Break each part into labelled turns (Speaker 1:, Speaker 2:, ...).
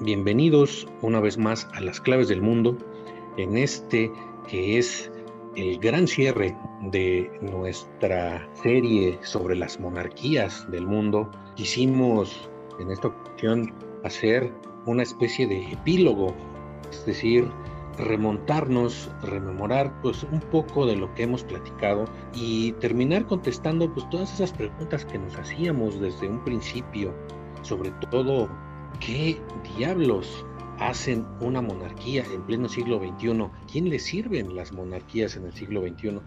Speaker 1: bienvenidos una vez más a las claves del mundo en este que es el gran cierre de nuestra serie sobre las monarquías del mundo. Quisimos en esta ocasión hacer una especie de epílogo, es decir, remontarnos, rememorar pues un poco de lo que hemos platicado y terminar contestando pues todas esas preguntas que nos hacíamos desde un principio, sobre todo qué diablos hacen una monarquía en pleno siglo XXI, quién le sirven las monarquías en el siglo XXI,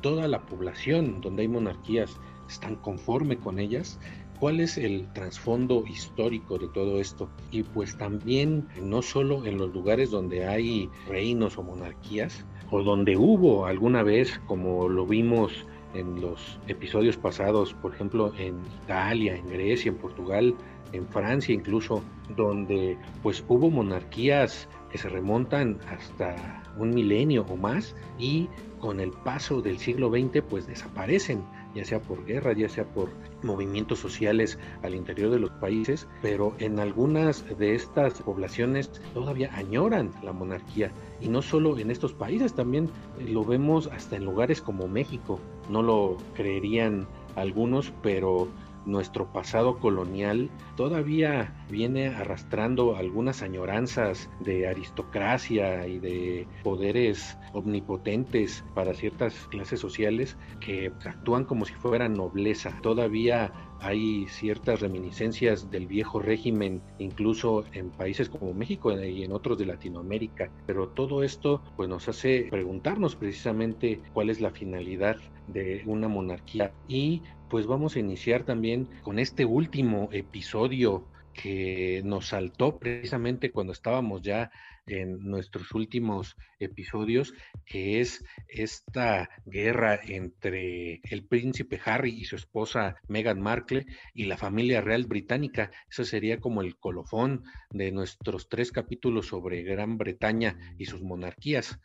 Speaker 1: toda la población donde hay monarquías están conforme con ellas, cuál es el trasfondo histórico de todo esto y pues también no solo en los lugares donde hay reinos o monarquías o donde hubo alguna vez como lo vimos en los episodios pasados, por ejemplo en Italia, en Grecia, en Portugal, en Francia incluso, donde pues hubo monarquías que se remontan hasta un milenio o más y con el paso del siglo XX pues desaparecen ya sea por guerra, ya sea por movimientos sociales al interior de los países, pero en algunas de estas poblaciones todavía añoran la monarquía. Y no solo en estos países, también lo vemos hasta en lugares como México. No lo creerían algunos, pero nuestro pasado colonial todavía viene arrastrando algunas añoranzas de aristocracia y de poderes omnipotentes para ciertas clases sociales que actúan como si fueran nobleza. Todavía hay ciertas reminiscencias del viejo régimen, incluso en países como México y en otros de Latinoamérica. Pero todo esto pues, nos hace preguntarnos precisamente cuál es la finalidad de una monarquía y pues vamos a iniciar también con este último episodio que nos saltó precisamente cuando estábamos ya en nuestros últimos episodios, que es esta guerra entre el príncipe Harry y su esposa Meghan Markle y la familia real británica. Eso sería como el colofón de nuestros tres capítulos sobre Gran Bretaña y sus monarquías.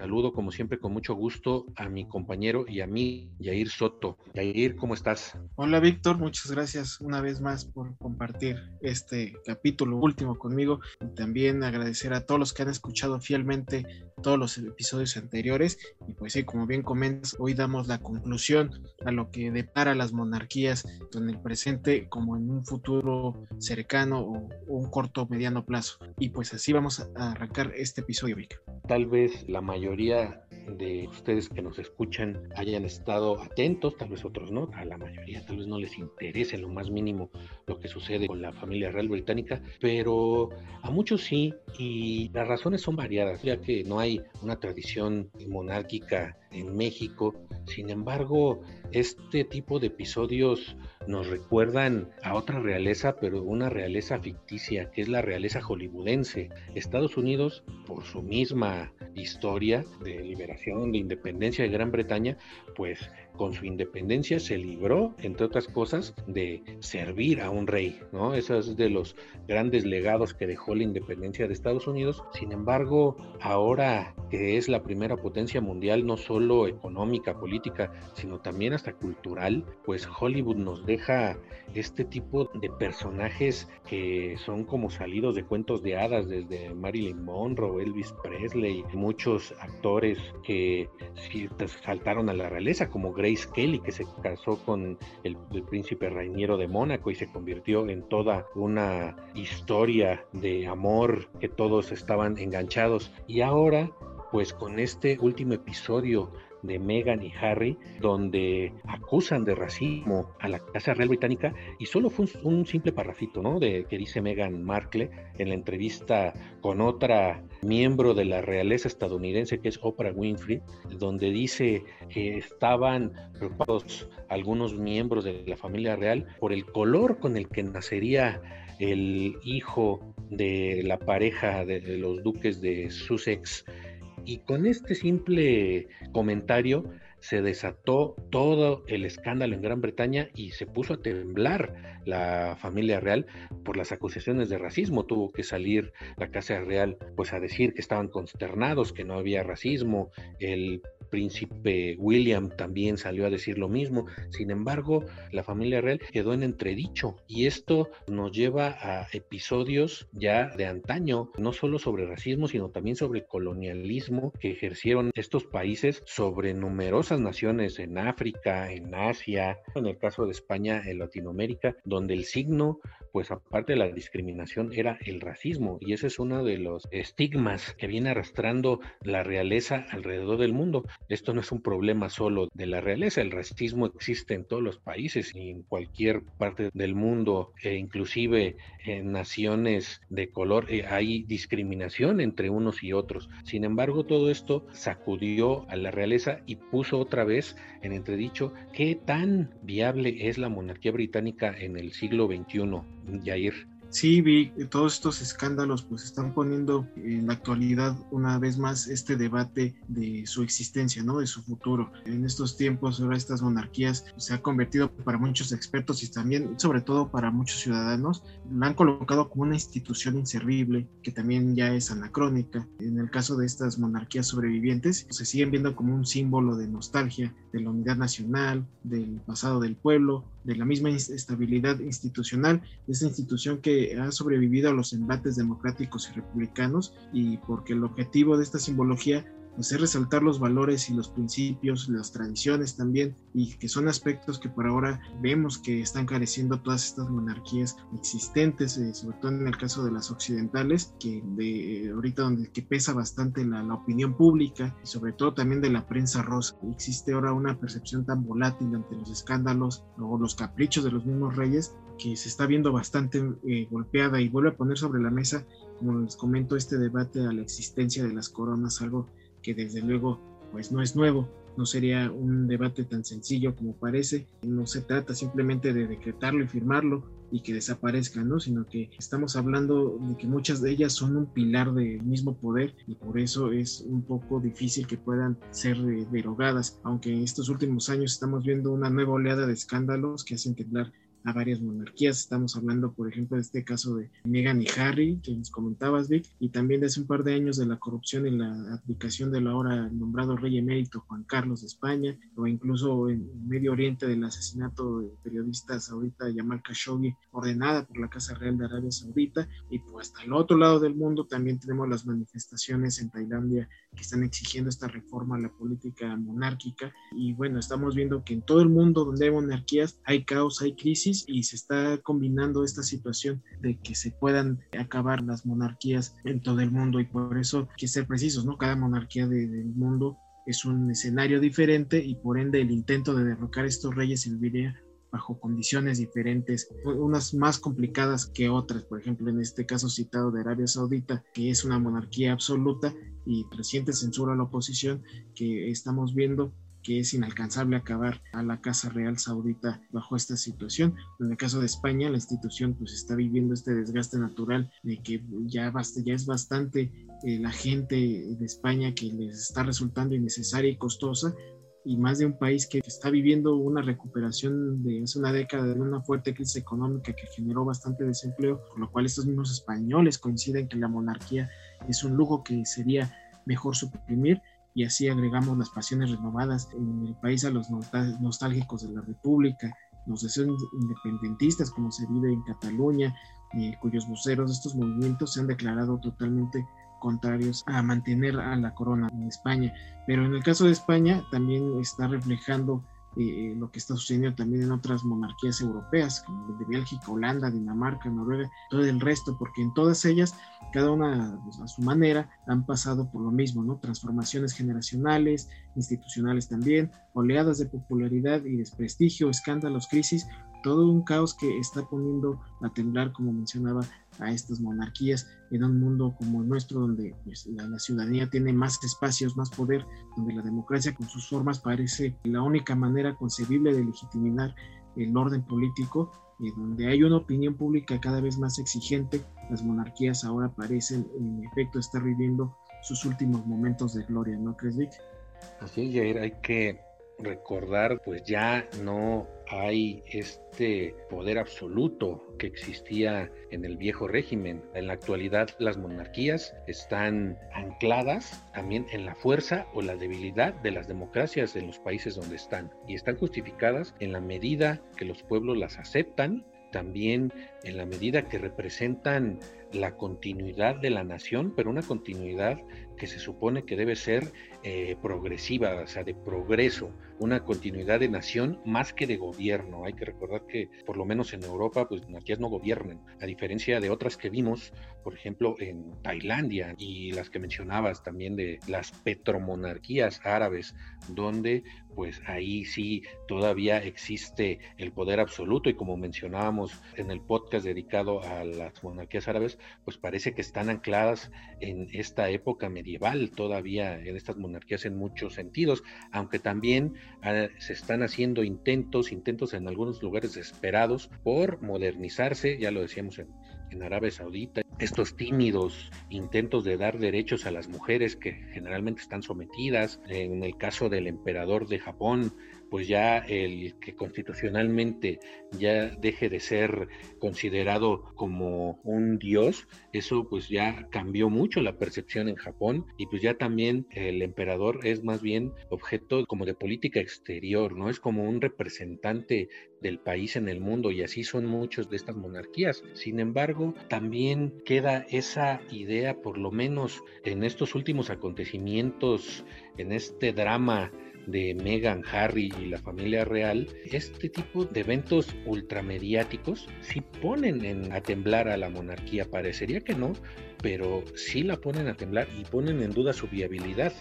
Speaker 1: Saludo como siempre con mucho gusto a mi compañero y a mí, Yair Soto. Yair, ¿cómo estás?
Speaker 2: Hola Víctor, muchas gracias una vez más por compartir este capítulo último conmigo y también agradecer a todos los que han escuchado fielmente todos los episodios anteriores y pues sí, como bien comentas, hoy damos la conclusión a lo que depara las monarquías en el presente como en un futuro cercano o, un corto o mediano plazo. Y pues así vamos a arrancar este episodio, Víctor.
Speaker 1: Tal vez la mayoría mayoría de ustedes que nos escuchan hayan estado atentos, tal vez otros no, a la mayoría tal vez no les interese lo más mínimo lo que sucede con la familia real británica, pero a muchos sí, y las razones son variadas, ya que no hay una tradición monárquica en México, sin embargo, este tipo de episodios nos recuerdan a otra realeza, pero una realeza ficticia, que es la realeza hollywoodense. Estados Unidos, por su misma historia de liberación, de independencia de Gran Bretaña, pues con su independencia se libró, entre otras cosas, de servir a un rey, ¿no? Eso es de los grandes legados que dejó la independencia de Estados Unidos. Sin embargo, ahora que es la primera potencia mundial, no solo económica, política, sino también hasta cultural, pues Hollywood nos deja este tipo de personajes que son como salidos de cuentos de hadas, desde Marilyn Monroe, Elvis Presley, muchos actores que saltaron a la realeza, como Kelly, que se casó con el, el príncipe Rainiero de Mónaco y se convirtió en toda una historia de amor que todos estaban enganchados. Y ahora, pues con este último episodio de Meghan y Harry, donde acusan de racismo a la Casa Real Británica, y solo fue un, simple parrafito, ¿no? De que dice Meghan Markle en la entrevista con otra miembro de la realeza estadounidense que es Oprah Winfrey, donde dice que estaban preocupados algunos miembros de la familia real por el color con el que nacería el hijo de la pareja de los duques de Sussex y con este simple comentario se desató todo el escándalo en Gran Bretaña y se puso a temblar la familia real por las acusaciones de racismo. Tuvo que salir la Casa Real pues a decir que estaban consternados, que no había racismo. El príncipe William también salió a decir lo mismo. Sin embargo, la familia real quedó en entredicho y esto nos lleva a episodios ya de antaño, no solo sobre racismo, sino también sobre colonialismo que ejercieron estos países sobre numerosas naciones en África, en Asia, en el caso de España, en Latinoamérica, donde el signo, pues aparte de la discriminación, era el racismo y ese es uno de los estigmas que viene arrastrando la realeza alrededor del mundo. Esto no es un problema solo de la realeza, el racismo existe en todos los países y en cualquier parte del mundo, e inclusive en naciones de color eh, hay discriminación entre unos y otros. Sin embargo, todo esto sacudió a la realeza y puso otra vez en entredicho qué tan viable es la monarquía británica en el siglo XXI, Jair.
Speaker 2: Sí, vi todos estos escándalos pues están poniendo en la actualidad una vez más este debate de su existencia, ¿no? De su futuro. En estos tiempos ahora estas monarquías se ha convertido para muchos expertos y también sobre todo para muchos ciudadanos la han colocado como una institución inservible que también ya es anacrónica. En el caso de estas monarquías sobrevivientes se siguen viendo como un símbolo de nostalgia, de la unidad nacional, del pasado del pueblo, de la misma estabilidad institucional, de esta institución que ha sobrevivido a los embates democráticos y republicanos y porque el objetivo de esta simbología pues, es resaltar los valores y los principios, las tradiciones también, y que son aspectos que por ahora vemos que están careciendo todas estas monarquías existentes, eh, sobre todo en el caso de las occidentales, que de eh, ahorita donde que pesa bastante la, la, opinión pública y sobre todo también de la prensa rosa. Existe ahora una percepción tan volátil ante los escándalos o los caprichos de los mismos reyes que se está viendo bastante eh, golpeada y vuelve a poner sobre la mesa, como les comento, este debate a la existencia de las coronas, algo que desde luego pues no es nuevo, no sería un debate tan sencillo como parece, no se trata simplemente de decretarlo y firmarlo y que desaparezcan, ¿no? sino que estamos hablando de que muchas de ellas son un pilar del mismo poder y por eso es un poco difícil que puedan ser derogadas, aunque en estos últimos años estamos viendo una nueva oleada de escándalos que hacen temblar a varias monarquías. Estamos hablando, por ejemplo, de este caso de Meghan y Harry, que nos comentabas, Vic, y también de hace un par de años de la corrupción en la aplicación del ahora nombrado rey emérito Juan Carlos de España, o incluso en Medio Oriente del asesinato de periodista saudita Yamal Khashoggi, ordenada por la Casa Real de Arabia Saudita, y pues hasta el otro lado del mundo también tenemos las manifestaciones en Tailandia que están exigiendo esta reforma a la política monárquica, y bueno, estamos viendo que en todo el mundo donde hay monarquías hay caos, hay crisis, y se está combinando esta situación de que se puedan acabar las monarquías en todo el mundo y por eso hay que ser precisos, ¿no? Cada monarquía del mundo es un escenario diferente y por ende el intento de derrocar estos reyes serviría bajo condiciones diferentes, unas más complicadas que otras, por ejemplo en este caso citado de Arabia Saudita, que es una monarquía absoluta y reciente censura a la oposición que estamos viendo que es inalcanzable acabar a la Casa Real Saudita bajo esta situación. En el caso de España, la institución pues está viviendo este desgaste natural de que ya, ya es bastante eh, la gente de España que les está resultando innecesaria y costosa y más de un país que está viviendo una recuperación de hace una década de una fuerte crisis económica que generó bastante desempleo, por lo cual estos mismos españoles coinciden que la monarquía es un lujo que sería mejor suprimir y así agregamos las pasiones renovadas en el país a los nostálgicos de la República, los deseos independentistas como se vive en Cataluña, eh, cuyos voceros de estos movimientos se han declarado totalmente contrarios a mantener a la corona en España. Pero en el caso de España también está reflejando eh, lo que está sucediendo también en otras monarquías europeas, como de Bélgica, Holanda, Dinamarca, Noruega, todo el resto, porque en todas ellas, cada una pues, a su manera, han pasado por lo mismo, ¿no? Transformaciones generacionales, institucionales también, oleadas de popularidad y desprestigio, escándalos, crisis, todo un caos que está poniendo a temblar, como mencionaba, a estas monarquías en un mundo como el nuestro, donde pues, la, ciudadanía tiene más espacios, más poder, donde la democracia con sus formas parece la única manera concebible de legitimar el orden político, y donde hay una opinión pública cada vez más exigente, las monarquías ahora parecen en efecto estar viviendo sus últimos momentos de gloria, ¿no crees, Vic?
Speaker 1: Así es, Jair, hay que recordar, pues ya no hay este poder absoluto que existía en el viejo régimen. En la actualidad las monarquías están ancladas también en la fuerza o la debilidad de las democracias en los países donde están y están justificadas en la medida que los pueblos las aceptan, también en la medida que representan la continuidad de la nación, pero una continuidad que se supone que debe ser eh, progresiva, o sea, de progreso, una continuidad de nación más que de gobierno. Hay que recordar que por lo menos en Europa, pues monarquías no gobiernan, a diferencia de otras que vimos, por ejemplo, en Tailandia y las que mencionabas también de las petromonarquías árabes, donde pues ahí sí todavía existe el poder absoluto y como mencionábamos en el podcast dedicado a las monarquías árabes, pues parece que están ancladas en esta época medieval todavía, en estas monarquías en muchos sentidos, aunque también ah, se están haciendo intentos, intentos en algunos lugares desesperados por modernizarse, ya lo decíamos en, en Arabia Saudita, estos tímidos intentos de dar derechos a las mujeres que generalmente están sometidas, en el caso del emperador de Japón, pues ya el que constitucionalmente ya deje de ser considerado como un dios, eso pues ya cambió mucho la percepción en Japón y pues ya también el emperador es más bien objeto como de política exterior, ¿no? Es como un representante del país en el mundo y así son muchos de estas monarquías. Sin embargo, también queda esa idea, por lo menos en estos últimos acontecimientos, en este drama de Meghan, Harry y la familia real, este tipo de eventos ultramediáticos sí ponen a temblar a la monarquía. Parecería que no, pero sí la ponen a temblar y ponen en duda su viabilidad.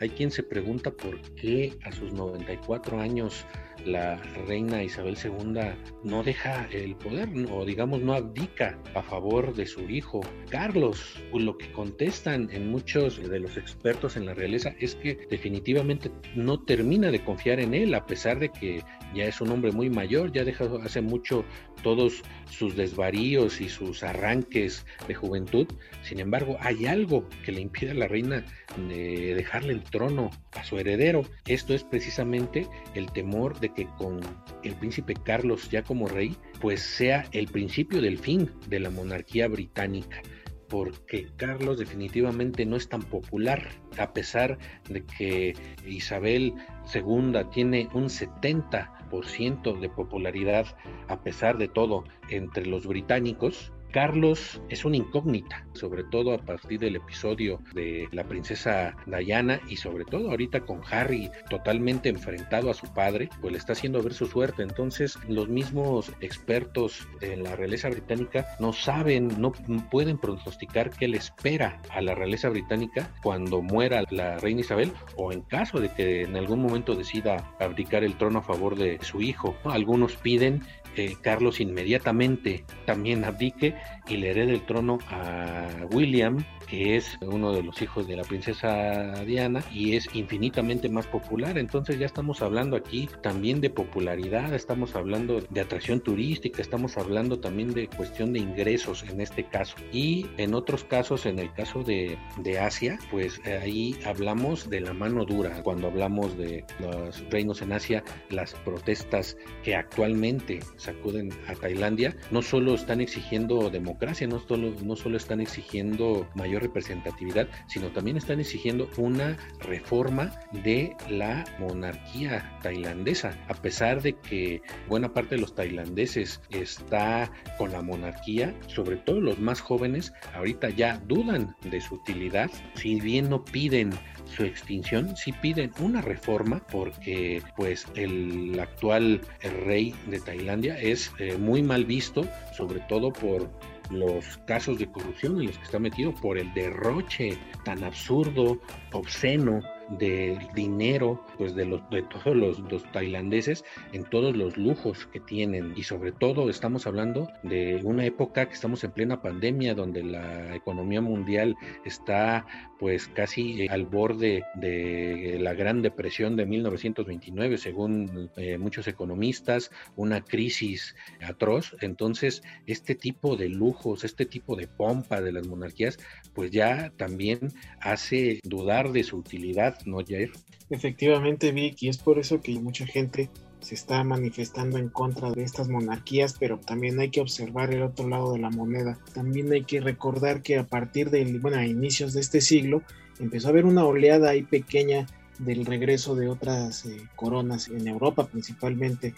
Speaker 1: Hay quien se pregunta por qué a sus 94 años la reina Isabel II no deja el poder o digamos no abdica a favor de su hijo Carlos. Lo que contestan en muchos de los expertos en la realeza es que definitivamente no termina de confiar en él a pesar de que ya es un hombre muy mayor, ya deja hace mucho todos sus desvaríos y sus arranques de juventud. Sin embargo, hay algo que le impide a la reina de dejarle el trono a su heredero. Esto es precisamente el temor de que con el príncipe Carlos ya como rey, pues sea el principio del fin de la monarquía británica porque Carlos definitivamente no es tan popular, a pesar de que Isabel II tiene un 70% de popularidad, a pesar de todo, entre los británicos, Carlos es una incógnita, sobre todo a partir del episodio de la princesa Diana y sobre todo ahorita con Harry totalmente enfrentado a su padre, pues le está haciendo ver su suerte. Entonces los mismos expertos en la realeza británica no saben, no pueden pronosticar qué le espera a la realeza británica cuando muera la reina Isabel o en caso de que en algún momento decida abdicar el trono a favor de su hijo. Algunos piden eh, Carlos inmediatamente también abdique y le herede el trono a William, que es uno de los hijos de la princesa Diana y es infinitamente más popular. Entonces ya estamos hablando aquí también de popularidad, estamos hablando de atracción turística, estamos hablando también de cuestión de ingresos en este caso. Y en otros casos, en el caso de, de Asia, pues ahí hablamos de la mano dura. Cuando hablamos de los reinos en Asia, las protestas que actualmente sacuden a Tailandia, no solo están exigiendo democracia, no solo, no solo están exigiendo mayor representatividad, sino también están exigiendo una reforma de la monarquía tailandesa, a pesar de que buena parte de los tailandeses está con la monarquía, sobre todo los más jóvenes, ahorita ya dudan de su utilidad, si bien no piden su extinción, si piden una reforma porque pues el actual rey de Tailandia es eh, muy mal visto, sobre todo por los casos de corrupción en los que está metido, por el derroche tan absurdo, obsceno del dinero pues de los de todos los, tailandeses en todos los lujos que tienen. Y sobre todo estamos hablando de una época que estamos en plena pandemia donde la economía mundial está pues casi eh, al borde de la gran depresión de 1929 según eh, muchos economistas una crisis atroz. Entonces este tipo de lujos este tipo de pompa de las monarquías pues ya también hace dudar de su utilidad ¿no, Jair?
Speaker 2: Efectivamente, Vic, y es por eso que mucha gente se está manifestando en contra de estas monarquías, pero también hay que observar el otro lado de la moneda. También hay que recordar que a partir de, bueno, a inicios de este siglo, empezó a haber una oleada ahí pequeña del regreso de otras eh, coronas en Europa principalmente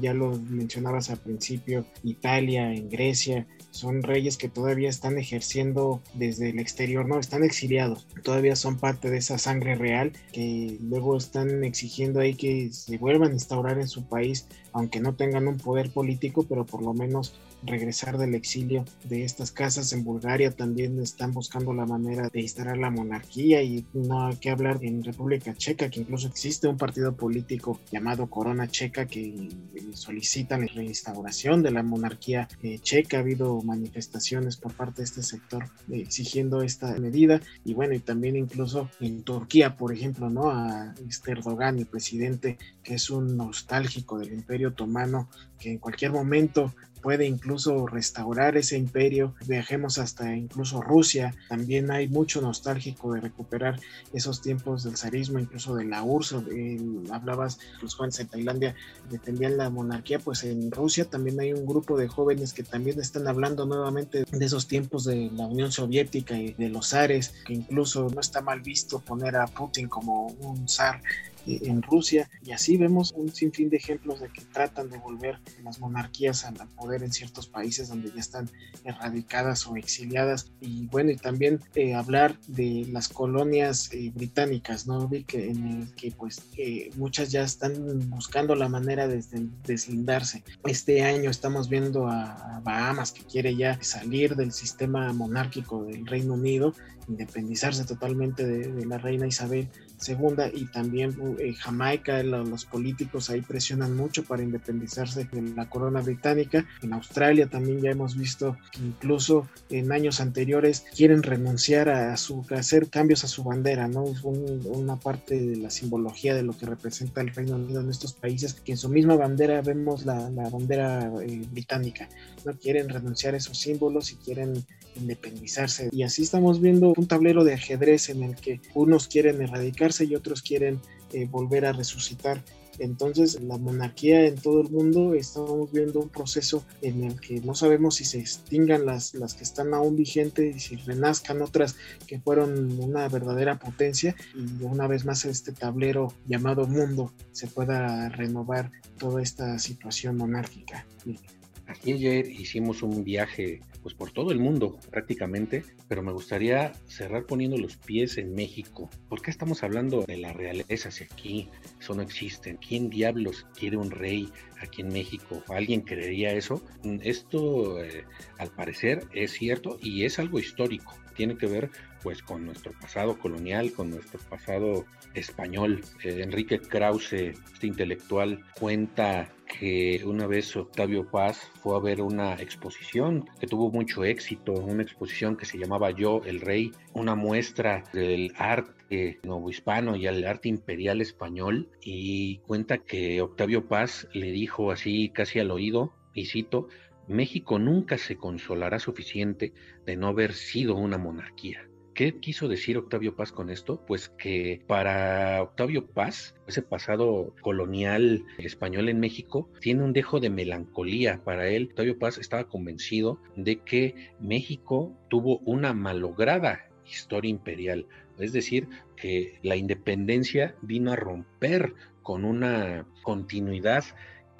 Speaker 2: ya lo mencionabas al principio, Italia, en Grecia, son reyes que todavía están ejerciendo desde el exterior, no, están exiliados, todavía son parte de esa sangre real que luego están exigiendo ahí que se vuelvan a instaurar en su país, aunque no tengan un poder político, pero por lo menos regresar del exilio de estas casas. En Bulgaria también están buscando la manera de instalar la monarquía y no hay que hablar en República Checa, que incluso existe un partido político llamado Corona Checa que solicitan la reinstauración de la monarquía eh, checa. Ha habido manifestaciones por parte de este sector exigiendo esta medida y bueno, y también incluso en Turquía, por ejemplo, ¿no? A este Erdogan, el presidente, que es un nostálgico del Imperio Otomano, que en cualquier momento puede incluso restaurar ese imperio. Viajemos hasta incluso Rusia. También hay mucho nostálgico de recuperar esos tiempos del zarismo, incluso de la URSS. hablabas, los jóvenes en Tailandia defendían la monarquía, pues en Rusia también hay un grupo de jóvenes que también están hablando nuevamente de esos tiempos de la Unión Soviética y de los zares, que incluso no está mal visto poner a Putin como un zar en Rusia y así vemos un sinfín de ejemplos de que tratan de volver las monarquías al poder en ciertos países donde ya están erradicadas o exiliadas. Y bueno y también eh, hablar de las colonias eh, británicas no vi que en el que pues muchas ya están buscando la manera de deslindarse. Este año estamos viendo a, Bahamas que quiere ya salir del sistema monárquico del Reino Unido independizarse totalmente de la reina Isabel segunda y también eh, Jamaica, los políticos ahí presionan mucho para independizarse de la corona británica. En Australia también ya hemos visto que incluso en años anteriores quieren renunciar a, su, hacer cambios a su bandera, ¿no? Es una parte de la simbología de lo que representa el Reino Unido en estos países, que en su misma bandera vemos la, bandera eh, británica, ¿no? Quieren renunciar a esos símbolos y quieren independizarse. Y así estamos viendo un tablero de ajedrez en el que unos quieren y otros quieren eh, volver a resucitar. Entonces, la monarquía en todo el mundo estamos viendo un proceso en el que no sabemos si se extingan las, las que están aún vigentes y si renazcan otras que fueron una verdadera potencia y una vez más este tablero llamado mundo se pueda renovar toda esta situación monárquica.
Speaker 1: Aquí ayer hicimos un viaje pues por todo el mundo prácticamente, pero me gustaría cerrar poniendo los pies en México. ¿Por qué estamos hablando de la realeza si aquí? Eso no existe. ¿Quién diablos quiere un rey aquí en México? ¿Alguien creería eso? Esto eh, al parecer es cierto y es algo histórico. Tiene que ver pues con nuestro pasado colonial, con nuestro pasado español. Eh, Enrique Krause, este intelectual, cuenta que una vez Octavio Paz fue a ver una exposición que tuvo mucho éxito, una exposición que se llamaba Yo, el Rey, una muestra del arte novohispano y el arte imperial español, y cuenta que Octavio Paz le dijo así casi al oído, y cito, México nunca se consolará suficiente de no haber sido una monarquía. ¿Qué quiso decir Octavio Paz con esto? Pues que para Octavio Paz, ese pasado colonial español en México, tiene un dejo de melancolía. Para él, Octavio Paz estaba convencido de que México tuvo una malograda historia imperial. Es decir, que la independencia vino a romper con una continuidad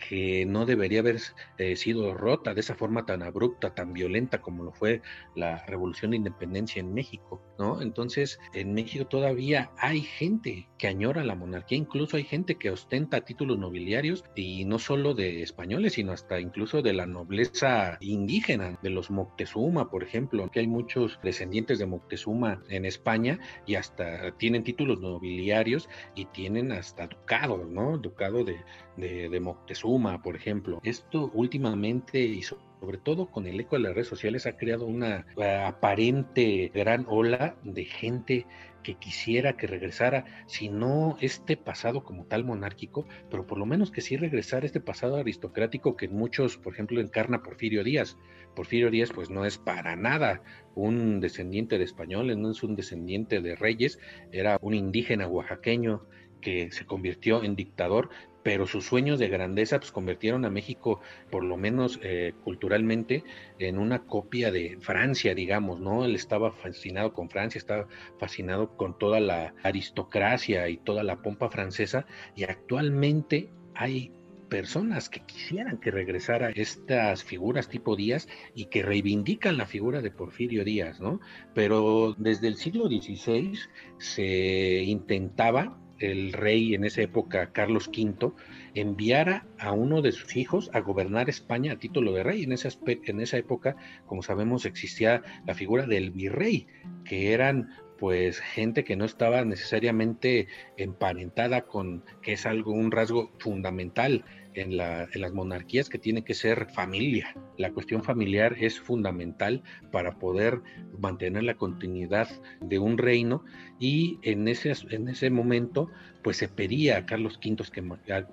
Speaker 1: que no debería haber eh, sido rota de esa forma tan abrupta, tan violenta como lo fue la Revolución de Independencia en México, ¿no? Entonces, en México todavía hay gente que añora la monarquía, incluso hay gente que ostenta títulos nobiliarios y no solo de españoles, sino hasta incluso de la nobleza indígena, de los Moctezuma, por ejemplo, que hay muchos descendientes de Moctezuma en España y hasta tienen títulos nobiliarios y tienen hasta ducado, ¿no? Ducado de, de, Moctezuma, por ejemplo. Esto últimamente y sobre todo con el eco de las redes sociales ha creado una aparente gran ola de gente que quisiera que regresara, si no este pasado como tal monárquico, pero por lo menos que sí regresara este pasado aristocrático que muchos, por ejemplo, encarna Porfirio Díaz. Porfirio Díaz pues no es para nada un descendiente de españoles, no es un descendiente de reyes, era un indígena oaxaqueño que se convirtió en dictador, pero sus sueños de grandeza pues, convirtieron a México, por lo menos eh, culturalmente, en una copia de Francia, digamos, ¿no? Él estaba fascinado con Francia, estaba fascinado con toda la aristocracia y toda la pompa francesa, y actualmente hay personas que quisieran que regresara estas figuras tipo Díaz y que reivindican la figura de Porfirio Díaz, ¿no? Pero desde el siglo XVI se intentaba el rey en esa época, Carlos V, enviara a uno de sus hijos a gobernar España a título de rey. En esa, en esa época, como sabemos, existía la figura del virrey, que eran pues gente que no estaba necesariamente emparentada con, que es algo, un rasgo fundamental en, las monarquías que tiene que ser familia. La cuestión familiar es fundamental para poder mantener la continuidad de un reino y en ese, en ese momento pues se pedía a Carlos V que, ah,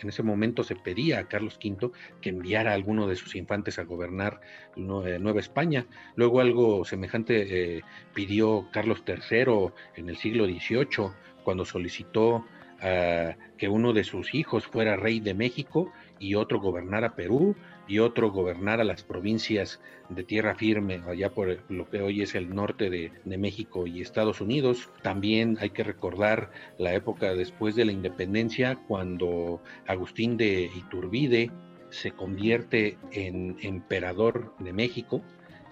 Speaker 1: en ese momento se pedía Carlos que enviara a alguno de sus infantes a gobernar eh, Nueva España. Luego algo semejante eh, pidió Carlos III en el siglo XVIII cuando solicitó que uno de sus hijos fuera rey de México y otro gobernara Perú y otro gobernara las provincias de tierra firme allá por lo que hoy es el norte de, de, México y Estados Unidos. También hay que recordar la época después de la independencia cuando Agustín de Iturbide se convierte en emperador de México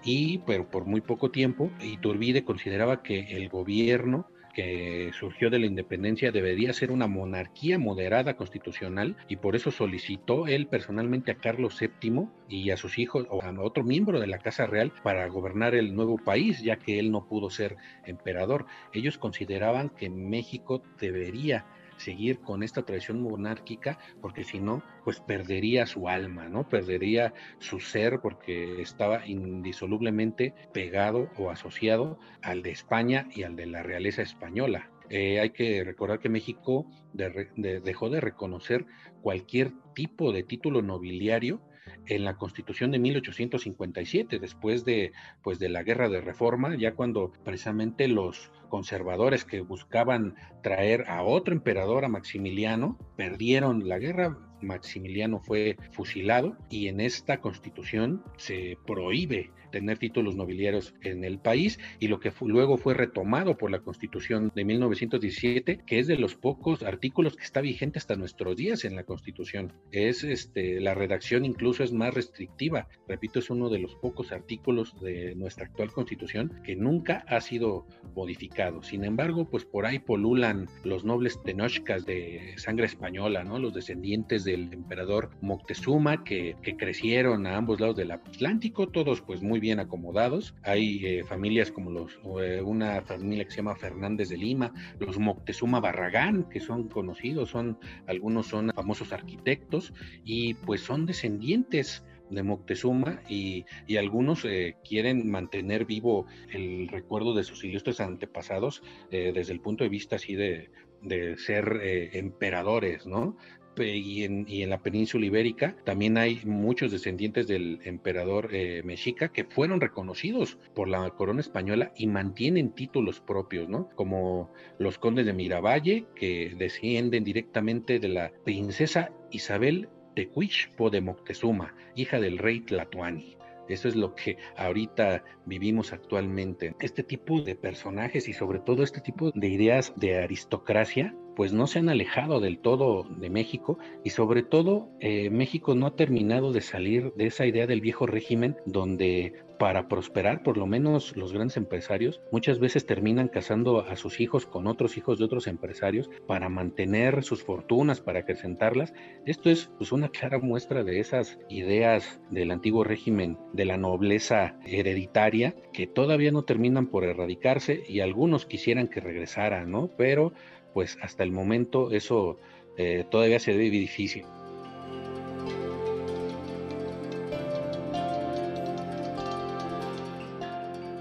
Speaker 1: y pero por muy poco tiempo Iturbide consideraba que el gobierno que surgió de la independencia debería ser una monarquía moderada constitucional y por eso solicitó él personalmente a Carlos VII y a sus hijos o a otro miembro de la Casa Real para gobernar el nuevo país, ya que él no pudo ser emperador. Ellos consideraban que México debería seguir con esta tradición monárquica, porque si no, pues perdería su alma, ¿no? Perdería su ser porque estaba indisolublemente pegado o asociado al de España y al de la realeza española. Eh, hay que recordar que México dejó de reconocer cualquier tipo de título nobiliario en la Constitución de 1857, después de, pues, de la Guerra de Reforma, ya cuando precisamente los conservadores que buscaban traer a otro emperador, a Maximiliano, perdieron la guerra, Maximiliano fue fusilado y en esta constitución se prohíbe tener títulos nobiliarios en el país y lo que luego fue retomado por la constitución de 1917, que es de los pocos artículos que está vigente hasta nuestros días en la constitución. Es este la redacción incluso es más restrictiva. Repito, es uno de los pocos artículos de nuestra actual constitución que nunca ha sido modificado. Sin embargo, pues por ahí polulan los nobles tenochcas de sangre española, ¿no? Los descendientes del emperador Moctezuma que, que crecieron a ambos lados del Atlántico, todos pues muy bien acomodados. Hay eh, familias como los, eh, una familia que se llama Fernández de Lima, los Moctezuma Barragán, que son conocidos, son, algunos son famosos arquitectos y pues son descendientes de Moctezuma y, algunos eh, quieren mantener vivo el recuerdo de sus ilustres antepasados desde el punto de vista así de, de ser emperadores, ¿no? Y en, y en, la península ibérica también hay muchos descendientes del emperador eh, mexica que fueron reconocidos por la corona española y mantienen títulos propios, ¿no? Como los condes de Miravalle, que descienden directamente de la princesa Isabel Tecuichpo de Moctezuma, hija del rey Tlatuani. Eso es lo que ahorita vivimos actualmente. Este tipo de personajes y sobre todo este tipo de ideas de aristocracia pues no se han alejado del todo de México y sobre todo eh, México no ha terminado de salir de esa idea del viejo régimen donde para prosperar, por lo menos los grandes empresarios, muchas veces terminan casando a sus hijos con otros hijos de otros empresarios para mantener sus fortunas, para acrecentarlas. Esto es pues, una clara muestra de esas ideas del antiguo régimen de la nobleza hereditaria que todavía no terminan por erradicarse y algunos quisieran que regresaran, ¿no? Pero pues hasta el momento eso eh, todavía se ve difícil.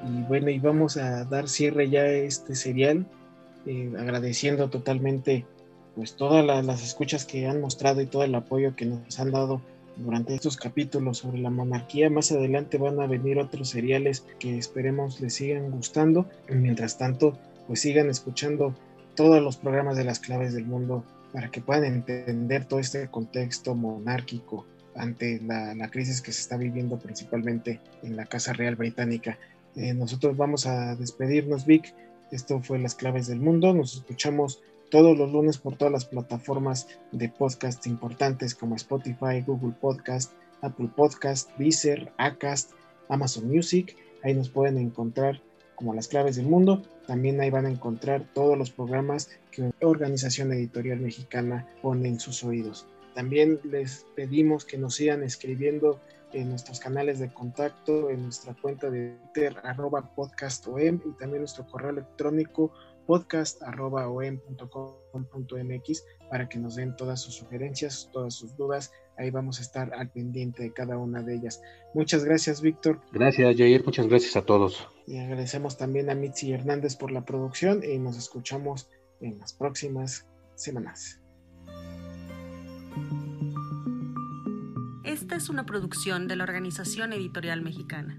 Speaker 2: Y bueno, y vamos a dar cierre ya a este serial, eh, agradeciendo totalmente pues todas las escuchas que han mostrado y todo el apoyo que nos han dado durante estos capítulos sobre la monarquía. Más adelante van a venir otros seriales que esperemos les sigan gustando. Mientras tanto, pues sigan escuchando todos los programas de las claves del mundo para que puedan entender todo este contexto monárquico ante la, crisis que se está viviendo principalmente en la Casa Real Británica. Eh, nosotros vamos a despedirnos, Vic. Esto fue Las Claves del Mundo. Nos escuchamos todos los lunes por todas las plataformas de podcast importantes como Spotify, Google Podcast, Apple Podcast, Deezer, Acast, Amazon Music. Ahí nos pueden encontrar como Las Claves del Mundo. También ahí van a encontrar todos los programas que Organización Editorial Mexicana pone en sus oídos. También les pedimos que nos sigan escribiendo en nuestros canales de contacto, en nuestra cuenta de Twitter, arroba podcastom, y también nuestro correo electrónico podcast.om.com.mx para que nos den todas sus sugerencias, todas sus dudas. Ahí vamos a estar al pendiente de cada una de ellas. Muchas gracias, Víctor.
Speaker 1: Gracias, Jair. Muchas gracias a todos.
Speaker 2: Y agradecemos también a Mitzi Hernández por la producción y nos escuchamos en las próximas semanas.
Speaker 3: Esta es una producción de la Organización Editorial Mexicana.